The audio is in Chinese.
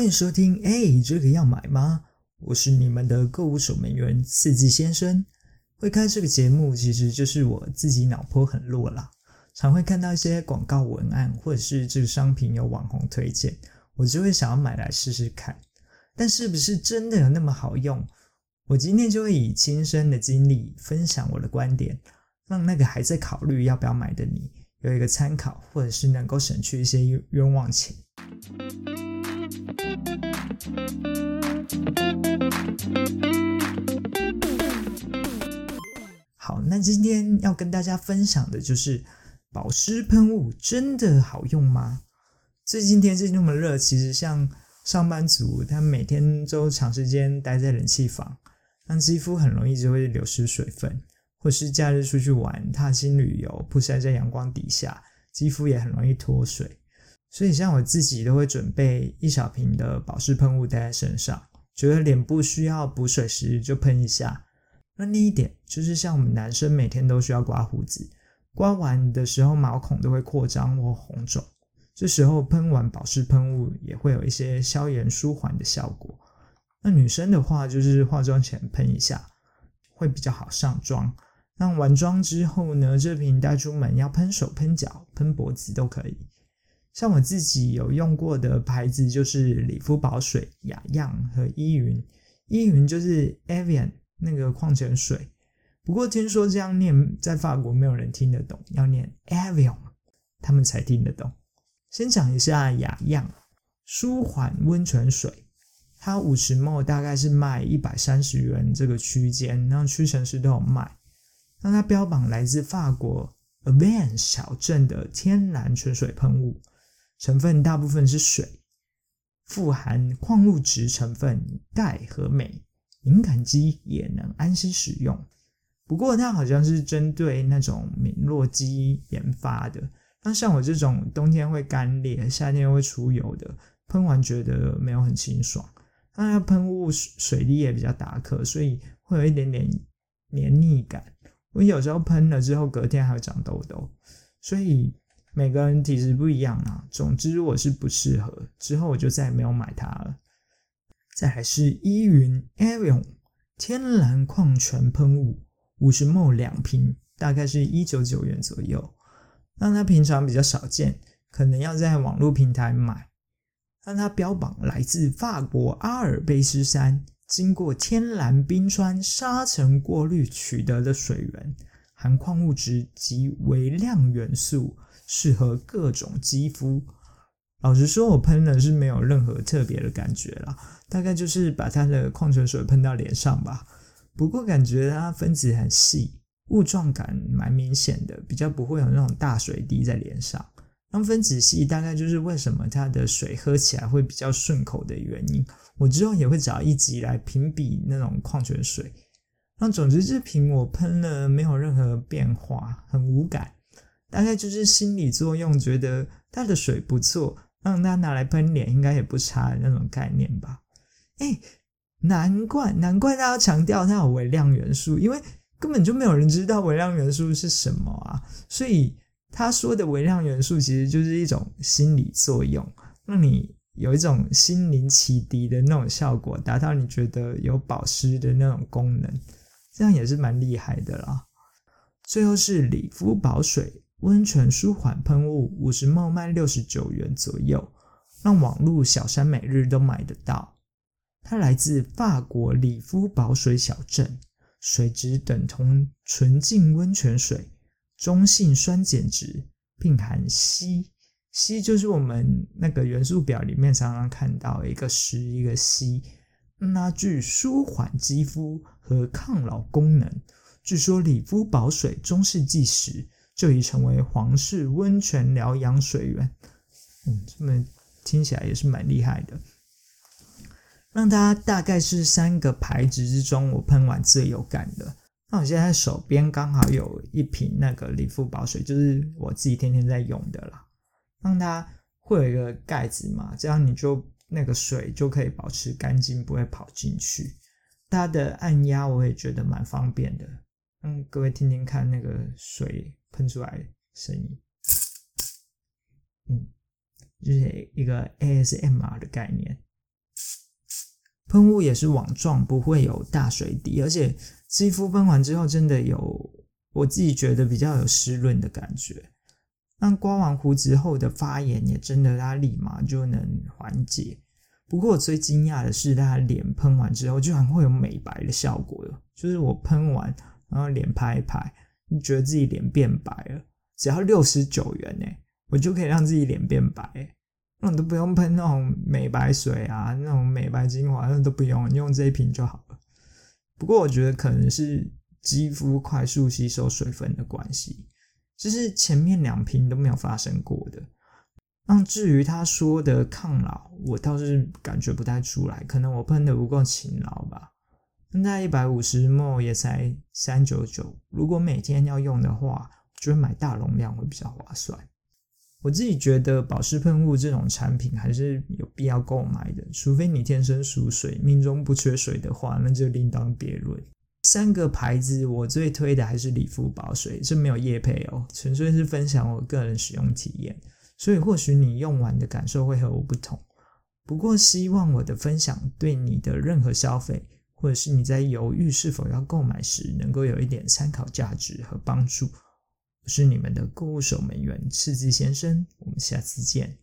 欢迎收听，哎，这个要买吗？我是你们的购物守门员四季先生。会开这个节目，其实就是我自己脑波很弱啦，常会看到一些广告文案，或者是这个商品有网红推荐，我就会想要买来试试看。但是不是真的有那么好用？我今天就会以亲身的经历分享我的观点，让那个还在考虑要不要买的你有一个参考，或者是能够省去一些冤枉钱。好，那今天要跟大家分享的就是保湿喷雾真的好用吗？最近天气那么热，其实像上班族，他每天都长时间待在冷气房，让肌肤很容易就会流失水分，或是假日出去玩、踏青旅游，曝晒在阳光底下，肌肤也很容易脱水。所以，像我自己都会准备一小瓶的保湿喷雾带在身上，觉得脸部需要补水时就喷一下。那另一点就是，像我们男生每天都需要刮胡子，刮完的时候毛孔都会扩张或红肿，这时候喷完保湿喷雾也会有一些消炎舒缓的效果。那女生的话，就是化妆前喷一下，会比较好上妆。那完妆之后呢，这瓶带出门要喷手、喷脚、喷脖子都可以。像我自己有用过的牌子就是理肤宝水、雅漾和依云。依云就是 Avian 那个矿泉水，不过听说这样念在法国没有人听得懂，要念 Avion，他们才听得懂。先讲一下雅漾舒缓温泉水，它五十 ml 大概是卖一百三十元这个区间，然后屈臣氏都有卖。那它标榜来自法国 Aven 小镇的天然泉水喷雾。成分大部分是水，富含矿物质成分钙和镁，敏感肌也能安心使用。不过它好像是针对那种敏弱肌研发的。那像我这种冬天会干裂、夏天会出油的，喷完觉得没有很清爽。它喷雾水力也比较大颗，所以会有一点点黏腻感。我有时候喷了之后，隔天还会长痘痘，所以。每个人体质不一样啊，总之我是不适合，之后我就再也没有买它了。再来是依云 Avion 天然矿泉喷雾，五十 ml 两瓶，大概是一九九元左右。那它平常比较少见，可能要在网络平台买。但它标榜来自法国阿尔卑斯山，经过天然冰川沙尘过滤取得的水源，含矿物质及微量元素。适合各种肌肤。老实说，我喷了是没有任何特别的感觉啦，大概就是把它的矿泉水喷到脸上吧。不过感觉它分子很细，雾状感蛮明显的，比较不会有那种大水滴在脸上。那分子细大概就是为什么它的水喝起来会比较顺口的原因。我之后也会找一集来评比那种矿泉水。那总之这瓶我喷了没有任何变化，很无感。大概就是心理作用，觉得它的水不错，让它拿来喷脸应该也不差的那种概念吧。哎，难怪难怪大家强调它有微量元素，因为根本就没有人知道微量元素是什么啊。所以他说的微量元素其实就是一种心理作用，让你有一种心灵启迪的那种效果，达到你觉得有保湿的那种功能，这样也是蛮厉害的啦。最后是理肤宝水。温泉舒缓喷雾五十毫卖六十九元左右，让网络小山每日都买得到。它来自法国里夫保水小镇，水质等同纯净温泉水，中性酸碱值，并含硒。硒就是我们那个元素表里面常常看到一个十一个硒，那具舒缓肌肤和抗老功能。据说里夫保水中世纪时。就已成为皇室温泉疗养水源，嗯，这么听起来也是蛮厉害的。让它大概是三个牌子之中，我喷完最有感的。那我现在手边刚好有一瓶那个理肤宝水，就是我自己天天在用的啦。让它会有一个盖子嘛，这样你就那个水就可以保持干净，不会跑进去。它的按压我也觉得蛮方便的。嗯，各位听听看那个水。喷出来声音，嗯，就是一个 ASMR 的概念。喷雾也是网状，不会有大水滴，而且肌肤喷完之后真的有我自己觉得比较有湿润的感觉。那刮完胡子后的发炎也真的，它立马就能缓解。不过我最惊讶的是，它脸喷完之后居然会有美白的效果。就是我喷完，然后脸拍一拍，你觉得自己脸变白了。只要六十九元呢，我就可以让自己脸变白。那你都不用喷那种美白水啊，那种美白精华，那都不用，你用这一瓶就好了。不过我觉得可能是肌肤快速吸收水分的关系。就是前面两瓶都没有发生过的，那至于他说的抗老，我倒是感觉不太出来，可能我喷的不够勤劳吧。现在一百五十 m 也才三九九，如果每天要用的话，我觉得买大容量会比较划算。我自己觉得保湿喷雾这种产品还是有必要购买的，除非你天生属水，命中不缺水的话，那就另当别论。三个牌子，我最推的还是理肤宝水，这没有叶配哦，纯粹是分享我个人使用体验，所以或许你用完的感受会和我不同。不过，希望我的分享对你的任何消费，或者是你在犹豫是否要购买时，能够有一点参考价值和帮助。我是你们的购物守门员赤字先生，我们下次见。